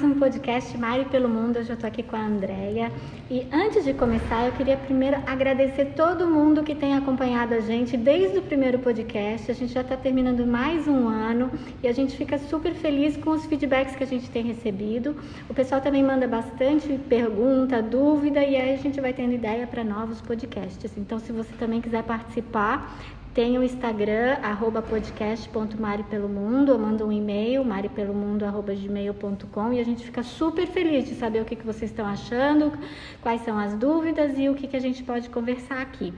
mais um podcast Mari pelo Mundo. Hoje eu estou aqui com a Andrea. E antes de começar, eu queria primeiro agradecer todo mundo que tem acompanhado a gente desde o primeiro podcast. A gente já está terminando mais um ano e a gente fica super feliz com os feedbacks que a gente tem recebido. O pessoal também manda bastante pergunta, dúvida e aí a gente vai tendo ideia para novos podcasts. Então, se você também quiser participar, tem o Instagram, arroba podcast.maripelomundo, ou manda um e-mail, maripelomundo.gmail.com e a gente fica super feliz de saber o que, que vocês estão achando, quais são as dúvidas e o que, que a gente pode conversar aqui.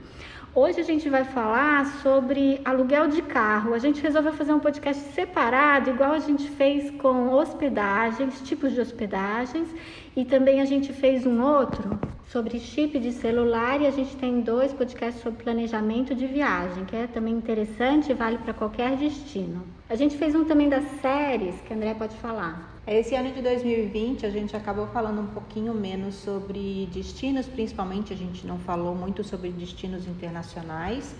Hoje a gente vai falar sobre aluguel de carro. A gente resolveu fazer um podcast separado, igual a gente fez com hospedagens, tipos de hospedagens, e também a gente fez um outro sobre chip de celular e a gente tem dois podcasts sobre planejamento de viagem, que é também interessante e vale para qualquer destino. A gente fez um também das séries, que a André pode falar. Esse ano de 2020 a gente acabou falando um pouquinho menos sobre destinos, principalmente a gente não falou muito sobre destinos internacionais,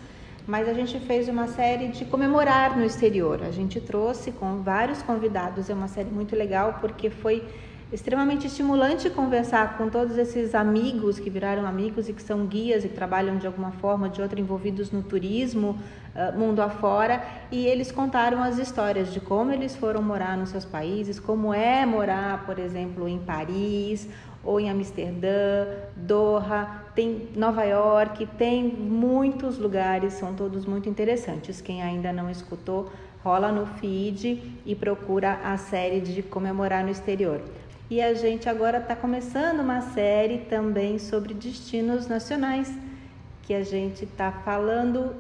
mas a gente fez uma série de comemorar no exterior. A gente trouxe com vários convidados, é uma série muito legal porque foi extremamente estimulante conversar com todos esses amigos que viraram amigos e que são guias e trabalham de alguma forma de outra envolvidos no turismo, uh, mundo afora, e eles contaram as histórias de como eles foram morar nos seus países, como é morar, por exemplo, em Paris ou em Amsterdã, Doha, tem Nova York, tem muitos lugares, são todos muito interessantes. Quem ainda não escutou, rola no feed e procura a série de comemorar no exterior. E a gente agora está começando uma série também sobre destinos nacionais, que a gente está falando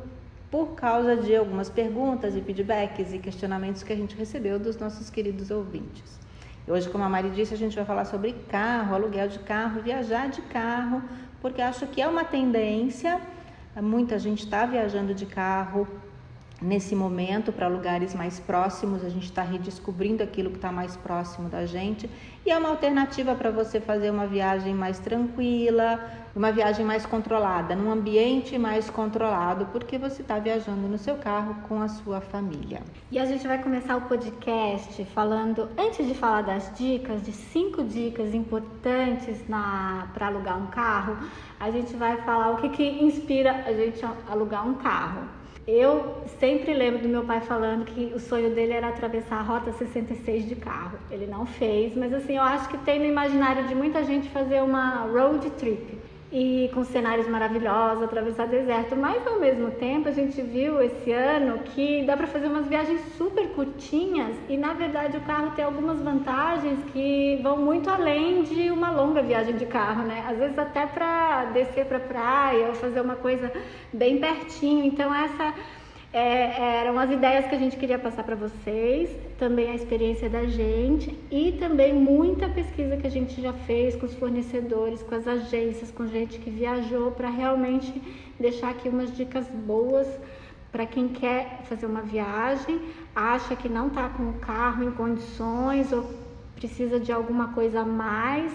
por causa de algumas perguntas e feedbacks e questionamentos que a gente recebeu dos nossos queridos ouvintes. Hoje, como a Mari disse, a gente vai falar sobre carro, aluguel de carro, viajar de carro, porque acho que é uma tendência. Muita gente está viajando de carro, nesse momento para lugares mais próximos, a gente está redescobrindo aquilo que está mais próximo da gente e é uma alternativa para você fazer uma viagem mais tranquila, uma viagem mais controlada, num ambiente mais controlado, porque você está viajando no seu carro com a sua família. E a gente vai começar o podcast falando, antes de falar das dicas, de cinco dicas importantes para alugar um carro, a gente vai falar o que, que inspira a gente a alugar um carro. Eu sempre lembro do meu pai falando que o sonho dele era atravessar a Rota 66 de carro. Ele não fez, mas assim, eu acho que tem no imaginário de muita gente fazer uma road trip e com cenários maravilhosos, atravessar deserto. Mas ao mesmo tempo a gente viu esse ano que dá para fazer umas viagens super curtinhas e na verdade o carro tem algumas vantagens que vão muito além de uma longa viagem de carro, né? Às vezes até para descer para praia ou fazer uma coisa bem pertinho. Então essa é, eram as ideias que a gente queria passar para vocês, também a experiência da gente e também muita pesquisa que a gente já fez com os fornecedores, com as agências, com gente que viajou para realmente deixar aqui umas dicas boas para quem quer fazer uma viagem, acha que não está com o carro em condições ou precisa de alguma coisa a mais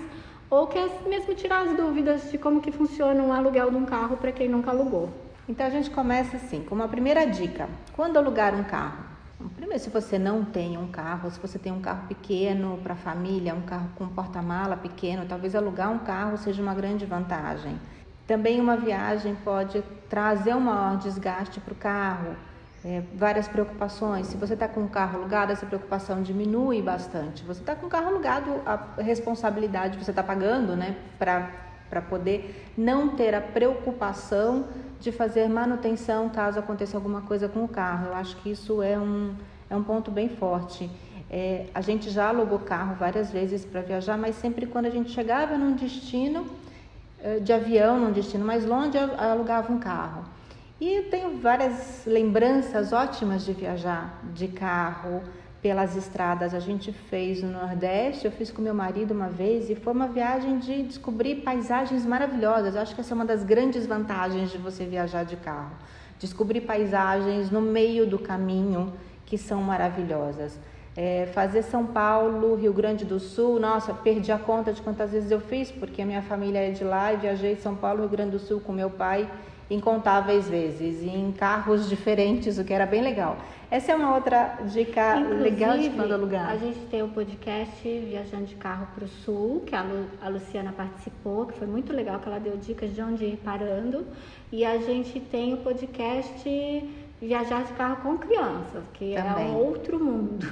ou quer mesmo tirar as dúvidas de como que funciona um aluguel de um carro para quem nunca alugou. Então a gente começa assim, com uma primeira dica: quando alugar um carro? Primeiro, se você não tem um carro, se você tem um carro pequeno para a família, um carro com porta-mala pequeno, talvez alugar um carro seja uma grande vantagem. Também uma viagem pode trazer um maior desgaste para o carro, é, várias preocupações. Se você está com um carro alugado, essa preocupação diminui bastante. Você está com um carro alugado, a responsabilidade você está pagando né, para poder não ter a preocupação de fazer manutenção caso aconteça alguma coisa com o carro. Eu acho que isso é um, é um ponto bem forte. É, a gente já alugou carro várias vezes para viajar, mas sempre quando a gente chegava num destino é, de avião, num destino mais longe, alugava um carro. E eu tenho várias lembranças ótimas de viajar de carro pelas estradas. A gente fez no Nordeste, eu fiz com meu marido uma vez e foi uma viagem de descobrir paisagens maravilhosas. Eu acho que essa é uma das grandes vantagens de você viajar de carro. Descobrir paisagens no meio do caminho que são maravilhosas. É, fazer São Paulo, Rio Grande do Sul, nossa, perdi a conta de quantas vezes eu fiz, porque a minha família é de lá e viajei São Paulo, Rio Grande do Sul com meu pai incontáveis vezes e em carros diferentes, o que era bem legal. Essa é uma outra dica Inclusive, legal de quando alugar. A gente tem o podcast Viajando de Carro para o Sul, que a, Lu, a Luciana participou, que foi muito legal, que ela deu dicas de onde ir parando. E a gente tem o podcast Viajar de Carro com Crianças, que Também. é um outro mundo.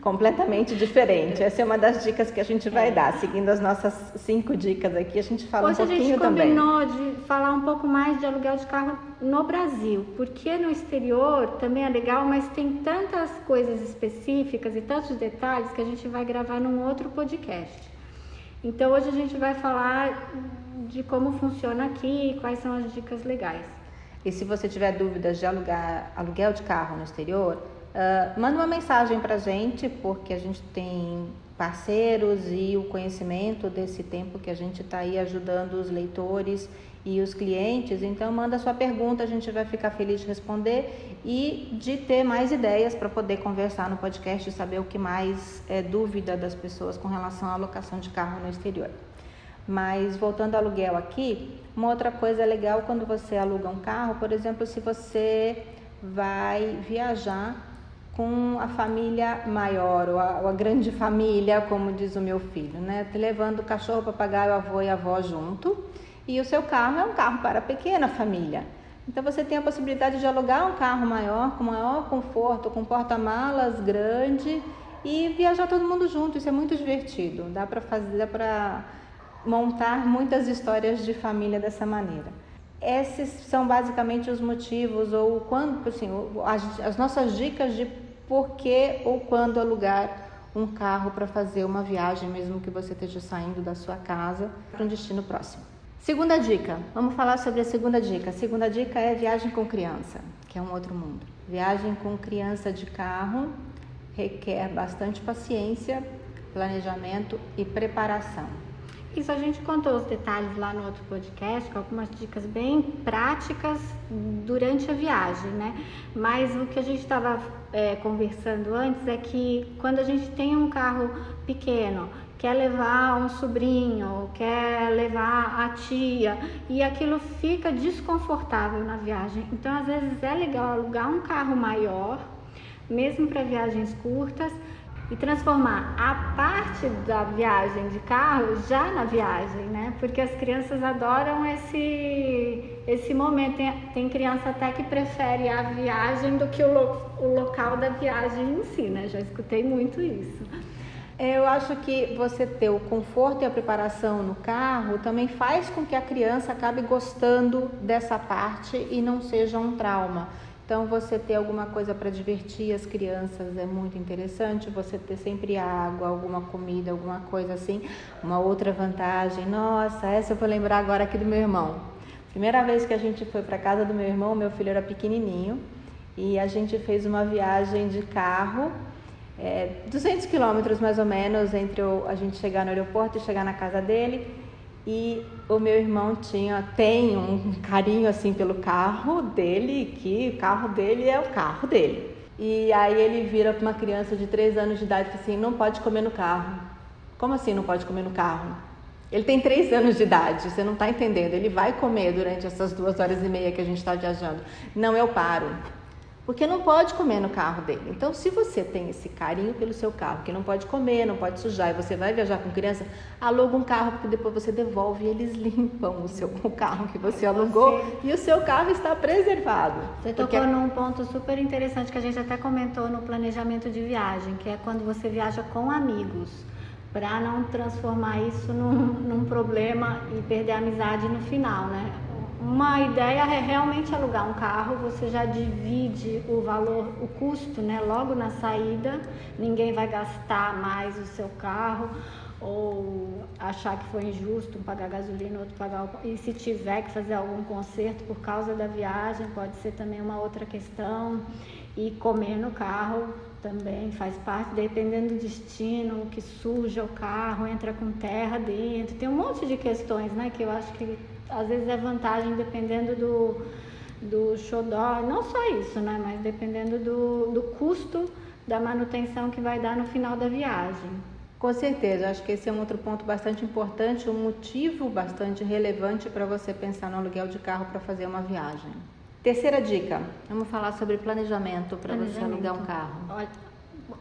Completamente diferente. Essa é uma das dicas que a gente vai é. dar. Seguindo as nossas cinco dicas aqui, a gente fala Hoje um pouquinho também. Hoje a gente combinou de falar um pouco mais de aluguel de carro no Brasil, porque no exterior também é legal, mas tem tantas coisas específicas e tantos detalhes que a gente vai gravar num outro podcast. Então hoje a gente vai falar de como funciona aqui, quais são as dicas legais. E se você tiver dúvidas de alugar aluguel de carro no exterior, Uh, manda uma mensagem para a gente, porque a gente tem parceiros e o conhecimento desse tempo que a gente está aí ajudando os leitores e os clientes. Então, manda sua pergunta, a gente vai ficar feliz de responder e de ter mais ideias para poder conversar no podcast e saber o que mais é dúvida das pessoas com relação à alocação de carro no exterior. Mas voltando ao aluguel aqui, uma outra coisa legal quando você aluga um carro, por exemplo, se você vai viajar com a família maior, ou a, ou a, grande família, como diz o meu filho, né? Levando o cachorro, o papagaio, o avô e a avó junto. E o seu carro é um carro para a pequena família. Então você tem a possibilidade de alugar um carro maior, com maior conforto, com porta-malas grande e viajar todo mundo junto. Isso é muito divertido. Dá para fazer, dá para montar muitas histórias de família dessa maneira. Esses são basicamente os motivos ou quando, assim, as, as nossas dicas de por que ou quando alugar um carro para fazer uma viagem, mesmo que você esteja saindo da sua casa para um destino próximo. Segunda dica, vamos falar sobre a segunda dica. A segunda dica é viagem com criança, que é um outro mundo. Viagem com criança de carro requer bastante paciência, planejamento e preparação. Isso a gente contou os detalhes lá no outro podcast, com algumas dicas bem práticas durante a viagem, né? Mas o que a gente estava é, conversando antes é que quando a gente tem um carro pequeno, quer levar um sobrinho, quer levar a tia, e aquilo fica desconfortável na viagem. Então, às vezes é legal alugar um carro maior, mesmo para viagens curtas e transformar a parte da viagem de carro já na viagem, né? Porque as crianças adoram esse, esse momento. Tem, tem criança até que prefere a viagem do que o, lo, o local da viagem em si, né? Já escutei muito isso. Eu acho que você ter o conforto e a preparação no carro também faz com que a criança acabe gostando dessa parte e não seja um trauma. Então, você ter alguma coisa para divertir as crianças é muito interessante. Você ter sempre água, alguma comida, alguma coisa assim. Uma outra vantagem, nossa, essa eu vou lembrar agora aqui do meu irmão. Primeira vez que a gente foi para casa do meu irmão, meu filho era pequenininho e a gente fez uma viagem de carro, é, 200 quilômetros mais ou menos entre a gente chegar no aeroporto e chegar na casa dele. E o meu irmão tinha, tem um carinho assim pelo carro dele, que o carro dele é o carro dele. E aí ele vira para uma criança de 3 anos de idade e diz assim, não pode comer no carro. Como assim não pode comer no carro? Ele tem 3 anos de idade, você não está entendendo. Ele vai comer durante essas duas horas e meia que a gente está viajando. Não, eu paro porque não pode comer no carro dele. Então, se você tem esse carinho pelo seu carro, que não pode comer, não pode sujar, e você vai viajar com criança, aluga um carro, porque depois você devolve e eles limpam o seu o carro que você alugou você... e o seu carro está preservado. Você tocou porque... num ponto super interessante que a gente até comentou no planejamento de viagem, que é quando você viaja com amigos para não transformar isso num, num, problema e perder a amizade no final, né? Uma ideia é realmente alugar um carro, você já divide o valor, o custo, né? Logo na saída, ninguém vai gastar mais o seu carro ou achar que foi injusto um pagar gasolina, outro pagar. E se tiver que fazer algum conserto por causa da viagem, pode ser também uma outra questão. E comer no carro também faz parte, dependendo do destino, que suja o carro, entra com terra dentro. Tem um monte de questões, né, que eu acho que às vezes é vantagem dependendo do, do xodó, não só isso, né? Mas dependendo do, do custo da manutenção que vai dar no final da viagem. Com certeza, acho que esse é um outro ponto bastante importante, um motivo bastante relevante para você pensar no aluguel de carro para fazer uma viagem. Terceira dica, vamos falar sobre planejamento para você alugar um carro. Olha,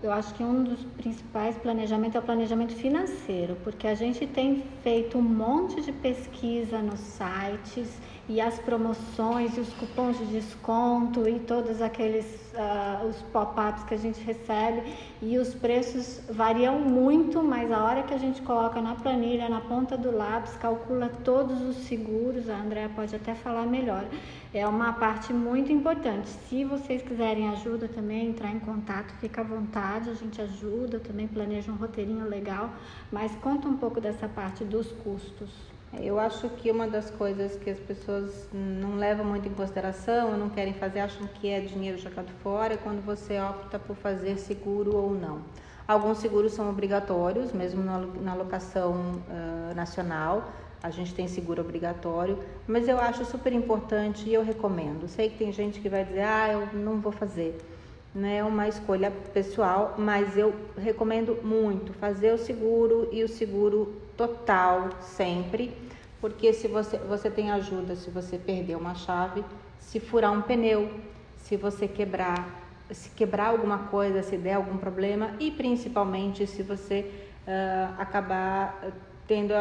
eu acho que um dos principais planejamentos é o planejamento financeiro, porque a gente tem feito um monte de pesquisa nos sites e as promoções e os cupons de desconto e todos aqueles uh, os pop-ups que a gente recebe e os preços variam muito, mas a hora que a gente coloca na planilha, na ponta do lápis, calcula todos os seguros, a Andrea pode até falar melhor. É uma parte muito importante. Se vocês quiserem ajuda também, entrar em contato, fica à vontade, a gente ajuda, também planeja um roteirinho legal, mas conta um pouco dessa parte dos custos. Eu acho que uma das coisas que as pessoas não levam muito em consideração, não querem fazer, acham que é dinheiro jogado fora, é quando você opta por fazer seguro ou não. Alguns seguros são obrigatórios, mesmo na locação uh, nacional, a gente tem seguro obrigatório, mas eu acho super importante e eu recomendo. Sei que tem gente que vai dizer, ah, eu não vou fazer. Não é uma escolha pessoal, mas eu recomendo muito fazer o seguro e o seguro total sempre porque se você, você tem ajuda se você perder uma chave, se furar um pneu, se você quebrar, se quebrar alguma coisa, se der algum problema e principalmente se você uh, acabar tendo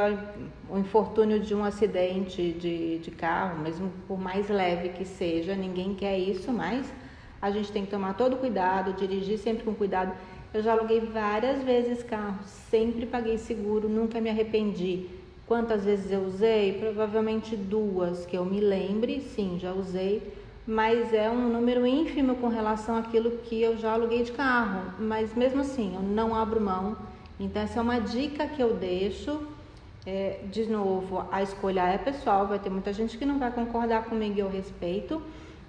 o infortúnio de um acidente de, de carro, mesmo por mais leve que seja, ninguém quer isso, mas a gente tem que tomar todo cuidado, dirigir sempre com cuidado. Eu já aluguei várias vezes carro, sempre paguei seguro, nunca me arrependi. Quantas vezes eu usei? Provavelmente duas, que eu me lembre, sim, já usei, mas é um número ínfimo com relação àquilo que eu já aluguei de carro. Mas mesmo assim, eu não abro mão. Então, essa é uma dica que eu deixo. É, de novo, a escolha é pessoal, vai ter muita gente que não vai concordar comigo e eu respeito,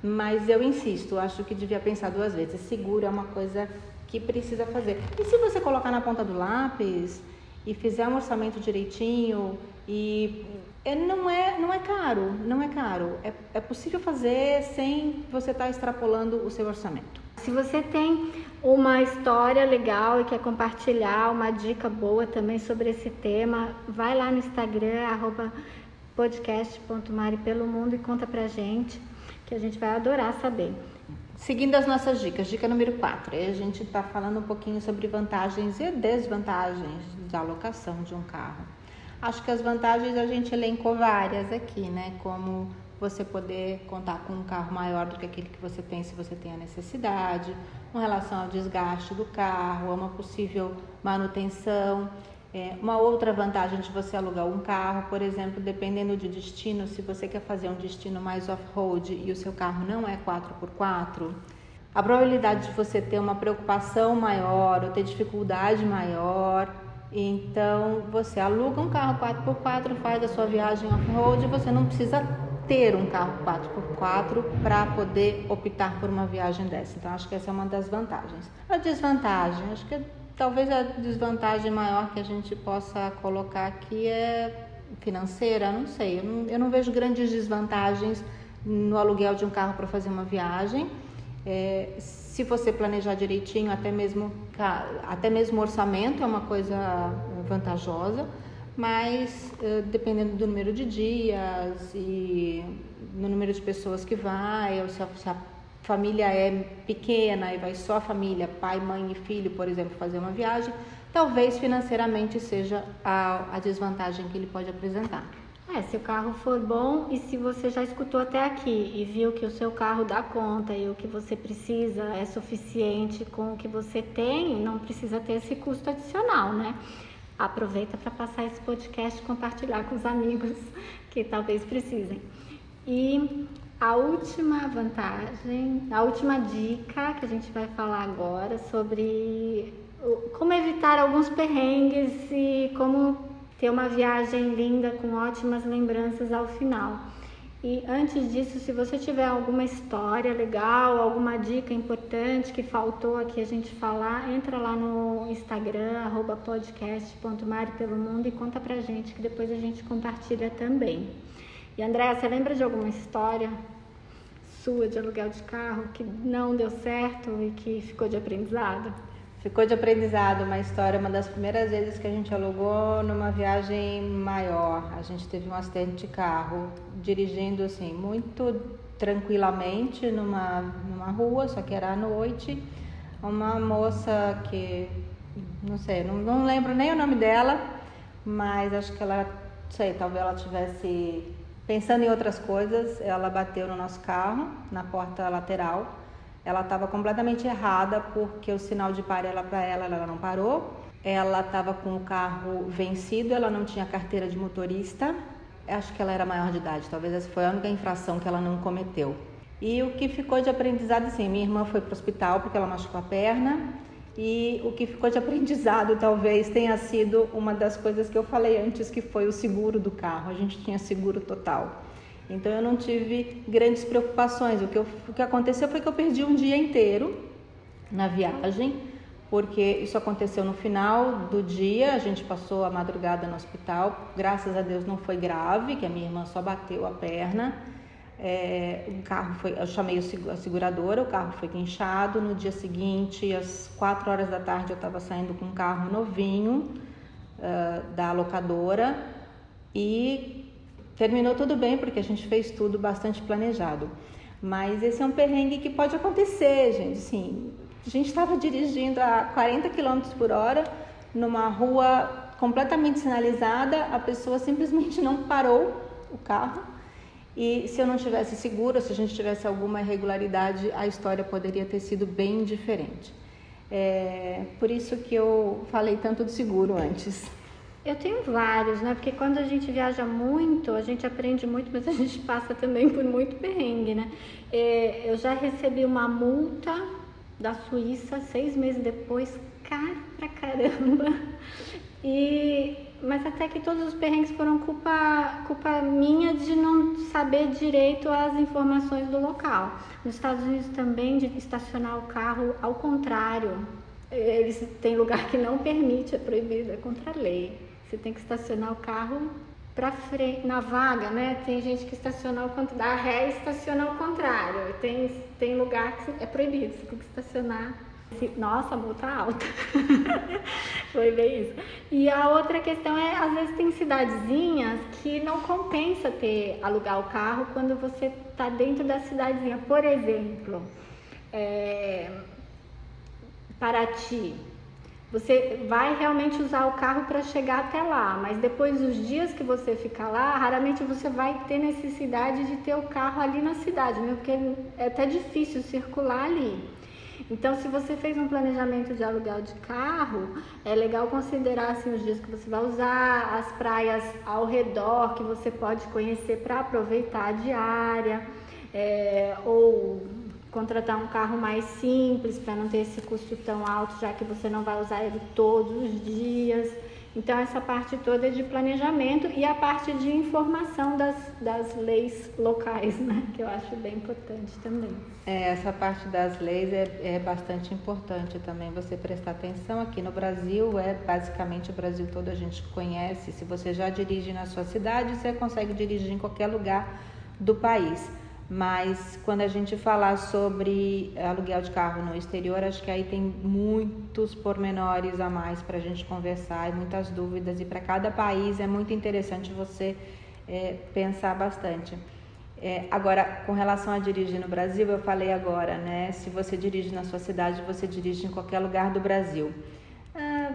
mas eu insisto, acho que devia pensar duas vezes. Seguro é uma coisa que precisa fazer. E se você colocar na ponta do lápis, e fizer um orçamento direitinho e é, não é não é caro, não é caro. É, é possível fazer sem você estar tá extrapolando o seu orçamento. Se você tem uma história legal e quer compartilhar uma dica boa também sobre esse tema, vai lá no Instagram podcast.maripelomundo e conta pra gente, que a gente vai adorar saber. Seguindo as nossas dicas, dica número 4, a gente está falando um pouquinho sobre vantagens e desvantagens da alocação de um carro. Acho que as vantagens a gente elencou várias aqui, né? Como você poder contar com um carro maior do que aquele que você tem se você tem a necessidade, com relação ao desgaste do carro, a uma possível manutenção. É, uma outra vantagem de você alugar um carro, por exemplo, dependendo de destino, se você quer fazer um destino mais off-road e o seu carro não é 4x4, a probabilidade de você ter uma preocupação maior ou ter dificuldade maior, então você aluga um carro 4x4, faz a sua viagem off-road você não precisa ter um carro 4x4 para poder optar por uma viagem dessa. Então acho que essa é uma das vantagens. A desvantagem, acho que Talvez a desvantagem maior que a gente possa colocar aqui é financeira, não sei. Eu não, eu não vejo grandes desvantagens no aluguel de um carro para fazer uma viagem. É, se você planejar direitinho, até mesmo, até mesmo orçamento é uma coisa vantajosa, mas é, dependendo do número de dias e no número de pessoas que vai, ou se a, se a família é pequena e vai só a família, pai, mãe e filho, por exemplo, fazer uma viagem, talvez financeiramente seja a, a desvantagem que ele pode apresentar. É, se o carro for bom e se você já escutou até aqui e viu que o seu carro dá conta e o que você precisa é suficiente com o que você tem, não precisa ter esse custo adicional, né? Aproveita para passar esse podcast e compartilhar com os amigos que talvez precisem. E a última vantagem, a última dica que a gente vai falar agora sobre como evitar alguns perrengues e como ter uma viagem linda com ótimas lembranças ao final. E antes disso, se você tiver alguma história legal, alguma dica importante que faltou aqui a gente falar, entra lá no Instagram, arroba podcast.maripelomundo e conta pra gente que depois a gente compartilha também. E Andréa, você lembra de alguma história sua de aluguel de carro que não deu certo e que ficou de aprendizado? ficou de aprendizado uma história, uma das primeiras vezes que a gente alugou numa viagem maior. A gente teve um acidente de carro, dirigindo assim, muito tranquilamente numa, numa rua, só que era à noite. Uma moça que, não sei, não, não lembro nem o nome dela, mas acho que ela, não sei, talvez ela tivesse pensando em outras coisas, ela bateu no nosso carro, na porta lateral. Ela estava completamente errada porque o sinal de pare para ela, ela não parou. Ela estava com o carro vencido, ela não tinha carteira de motorista acho que ela era maior de idade, talvez essa foi a única infração que ela não cometeu. E o que ficou de aprendizado, assim, minha irmã foi para o hospital porque ela machucou a perna, e o que ficou de aprendizado talvez tenha sido uma das coisas que eu falei antes, que foi o seguro do carro. A gente tinha seguro total. Então eu não tive grandes preocupações. O que, eu, o que aconteceu foi que eu perdi um dia inteiro na viagem porque isso aconteceu no final do dia, a gente passou a madrugada no hospital, graças a Deus não foi grave, que a minha irmã só bateu a perna. É, o carro foi, eu chamei a seguradora, o carro foi guinchado. No dia seguinte, às 4 horas da tarde, eu estava saindo com um carro novinho uh, da locadora e terminou tudo bem porque a gente fez tudo bastante planejado. Mas esse é um perrengue que pode acontecer, gente. Sim, a gente estava dirigindo a 40 km por hora numa rua completamente sinalizada, a pessoa simplesmente não parou o carro. E se eu não tivesse seguro, se a gente tivesse alguma irregularidade, a história poderia ter sido bem diferente. É por isso que eu falei tanto do seguro antes. Eu tenho vários, né? Porque quando a gente viaja muito, a gente aprende muito, mas a gente passa também por muito perrengue, né? É, eu já recebi uma multa da Suíça seis meses depois, caro pra caramba. E, mas até que todos os perrengues foram culpa, culpa minha de não saber direito as informações do local. Nos Estados Unidos também de estacionar o carro ao contrário. Eles têm lugar que não permite, é proibido, é contra a lei. Você tem que estacionar o carro para frente, na vaga, né? Tem gente que estaciona ao contrário, dá ré e estaciona ao contrário. Tem, tem lugar que é proibido, você tem que estacionar. Nossa, a multa alta. Foi bem isso. E a outra questão é, às vezes tem cidadezinhas que não compensa ter alugar o carro quando você está dentro da cidadezinha. Por exemplo, é, Paraty você vai realmente usar o carro para chegar até lá, mas depois dos dias que você ficar lá, raramente você vai ter necessidade de ter o carro ali na cidade, né? porque é até difícil circular ali. Então, se você fez um planejamento de aluguel de carro, é legal considerar assim, os dias que você vai usar, as praias ao redor que você pode conhecer para aproveitar a diária, é, ou contratar um carro mais simples para não ter esse custo tão alto, já que você não vai usar ele todos os dias. Então, essa parte toda é de planejamento e a parte de informação das, das leis locais, né? que eu acho bem importante também. É, essa parte das leis é, é bastante importante também você prestar atenção. Aqui no Brasil, é basicamente o Brasil todo a gente conhece. Se você já dirige na sua cidade, você consegue dirigir em qualquer lugar do país. Mas quando a gente falar sobre aluguel de carro no exterior, acho que aí tem muitos pormenores a mais para a gente conversar e muitas dúvidas. E para cada país é muito interessante você é, pensar bastante. É, agora, com relação a dirigir no Brasil, eu falei agora, né? Se você dirige na sua cidade, você dirige em qualquer lugar do Brasil.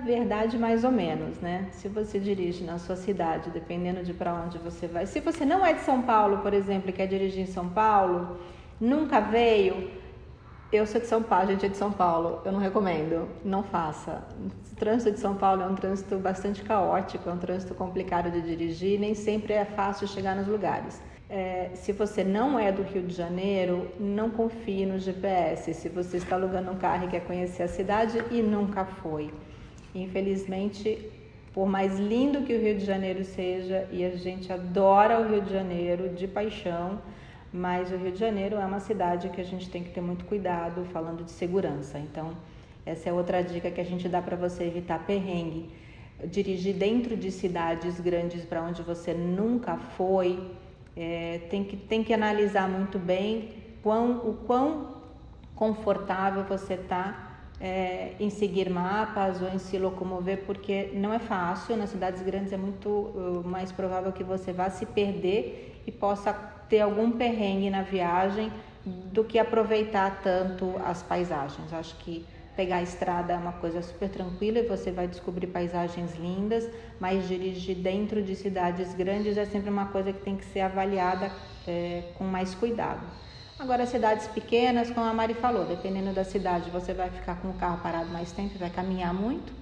Verdade, mais ou menos, né? Se você dirige na sua cidade, dependendo de para onde você vai. Se você não é de São Paulo, por exemplo, e quer dirigir em São Paulo, nunca veio. Eu sou de São Paulo, a gente é de São Paulo, eu não recomendo, não faça. O trânsito de São Paulo é um trânsito bastante caótico, é um trânsito complicado de dirigir, nem sempre é fácil chegar nos lugares. É, se você não é do Rio de Janeiro, não confie no GPS. Se você está alugando um carro e quer conhecer a cidade e nunca foi. Infelizmente, por mais lindo que o Rio de Janeiro seja, e a gente adora o Rio de Janeiro de paixão, mas o Rio de Janeiro é uma cidade que a gente tem que ter muito cuidado falando de segurança. Então, essa é outra dica que a gente dá para você evitar perrengue. Dirigir dentro de cidades grandes para onde você nunca foi, é, tem, que, tem que analisar muito bem quão, o quão confortável você está é, em seguir mapas ou em se locomover, porque não é fácil. Nas cidades grandes é muito uh, mais provável que você vá se perder e possa ter algum perrengue na viagem do que aproveitar tanto as paisagens. Acho que pegar a estrada é uma coisa super tranquila e você vai descobrir paisagens lindas, mas dirigir dentro de cidades grandes é sempre uma coisa que tem que ser avaliada é, com mais cuidado. Agora, cidades pequenas, como a Mari falou, dependendo da cidade, você vai ficar com o carro parado mais tempo, vai caminhar muito,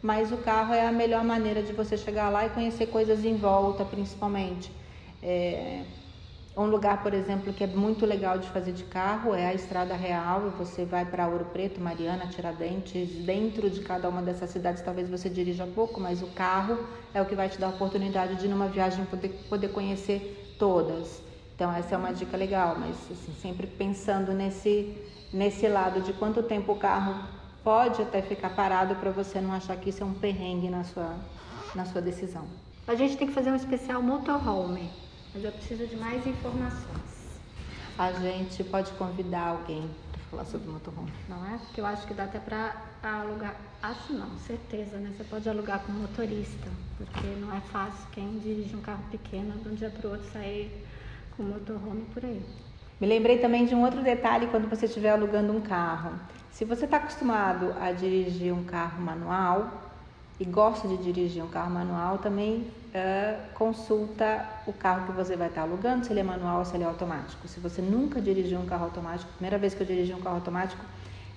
mas o carro é a melhor maneira de você chegar lá e conhecer coisas em volta, principalmente. É, um lugar, por exemplo, que é muito legal de fazer de carro é a Estrada Real. Você vai para Ouro Preto, Mariana, Tiradentes. Dentro de cada uma dessas cidades, talvez você dirija pouco, mas o carro é o que vai te dar a oportunidade de, numa viagem, poder, poder conhecer todas. Então essa é uma dica legal, mas assim, sempre pensando nesse, nesse lado de quanto tempo o carro pode até ficar parado para você não achar que isso é um perrengue na sua, na sua decisão. A gente tem que fazer um especial motorhome, mas eu preciso de mais informações. A gente pode convidar alguém para falar sobre motorhome. Não é? Porque eu acho que dá até para alugar. Acho não, certeza, né? Você pode alugar com motorista, porque não é fácil quem dirige um carro pequeno de um dia para o outro sair com motorhome por aí. Me lembrei também de um outro detalhe quando você estiver alugando um carro. Se você está acostumado a dirigir um carro manual e gosta de dirigir um carro manual, também uh, consulta o carro que você vai estar tá alugando, se ele é manual ou se ele é automático. Se você nunca dirigiu um carro automático, primeira vez que eu dirigi um carro automático,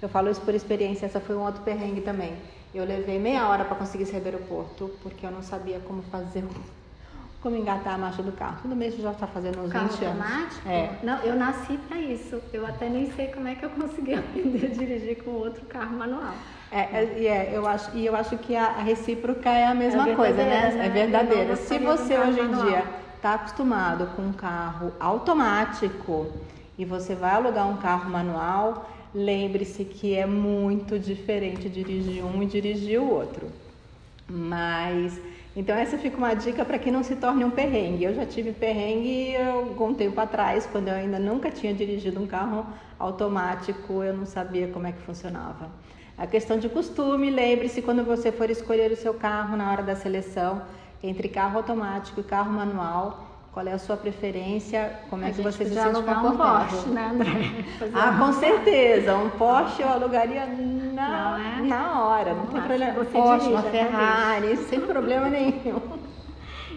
eu falo isso por experiência, essa foi um outro perrengue também. Eu levei meia hora para conseguir sair do aeroporto, porque eu não sabia como fazer como engatar a marcha do carro. Tudo mesmo já está fazendo uns carro 20 automático? É. Não, eu nasci para isso. Eu até nem sei como é que eu consegui aprender a dirigir com outro carro manual. É, é, é, eu acho, e eu acho que a, a recíproca é a mesma é coisa, né? né? É verdadeira. Se você hoje em manual. dia está acostumado com um carro automático e você vai alugar um carro manual, lembre-se que é muito diferente dirigir um e dirigir o outro. Mas então essa fica uma dica para que não se torne um perrengue. Eu já tive perrengue algum tempo atrás, quando eu ainda nunca tinha dirigido um carro automático, eu não sabia como é que funcionava. A questão de costume, lembre-se quando você for escolher o seu carro na hora da seleção, entre carro automático e carro manual, qual é a sua preferência? Como é a que você se alugar um Porsche, né, André? ah, com certeza. Um Porsche eu alugaria na, é? na hora. Não, não tem problema. Você Porsche, uma Ferrari, sem problema nenhum.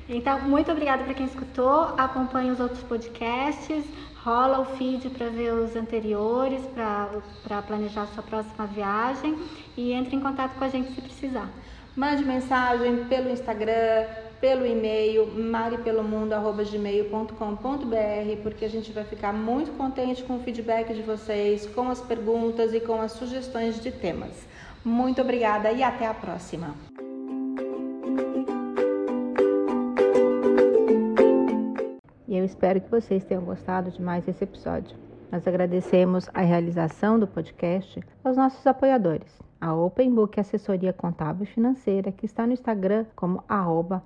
Então, muito obrigada para quem escutou. Acompanhe os outros podcasts. Rola o feed para ver os anteriores, para planejar a sua próxima viagem. E entre em contato com a gente se precisar. Mande mensagem pelo Instagram, pelo e-mail maripelomundo@gmail.com.br, porque a gente vai ficar muito contente com o feedback de vocês, com as perguntas e com as sugestões de temas. Muito obrigada e até a próxima. E eu espero que vocês tenham gostado de mais esse episódio. Nós agradecemos a realização do podcast aos nossos apoiadores a Open Book Assessoria Contábil Financeira, que está no Instagram como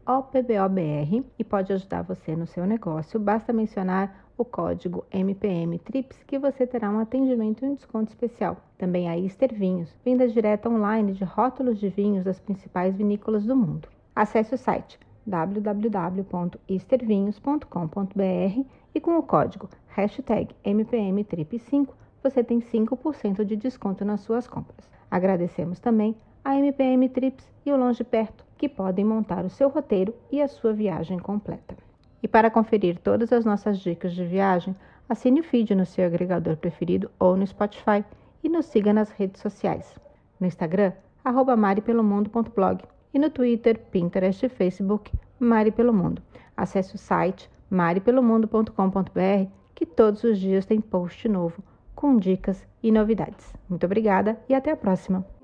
OPBOBR e pode ajudar você no seu negócio. Basta mencionar o código MPM TRIPS que você terá um atendimento e um desconto especial. Também a Easter Vinhos, venda direta online de rótulos de vinhos das principais vinícolas do mundo. Acesse o site www.eastervinhos.com.br e com o código hashtag MPMTRIP5 você tem 5% de desconto nas suas compras. Agradecemos também a MPM Trips e o Longe Perto, que podem montar o seu roteiro e a sua viagem completa. E para conferir todas as nossas dicas de viagem, assine o feed no seu agregador preferido ou no Spotify e nos siga nas redes sociais. No Instagram, arroba maripelomundo.blog e no Twitter, Pinterest e Facebook, Mari Pelo Mundo. Acesse o site maripelomundo.com.br que todos os dias tem post novo com dicas e novidades. Muito obrigada e até a próxima!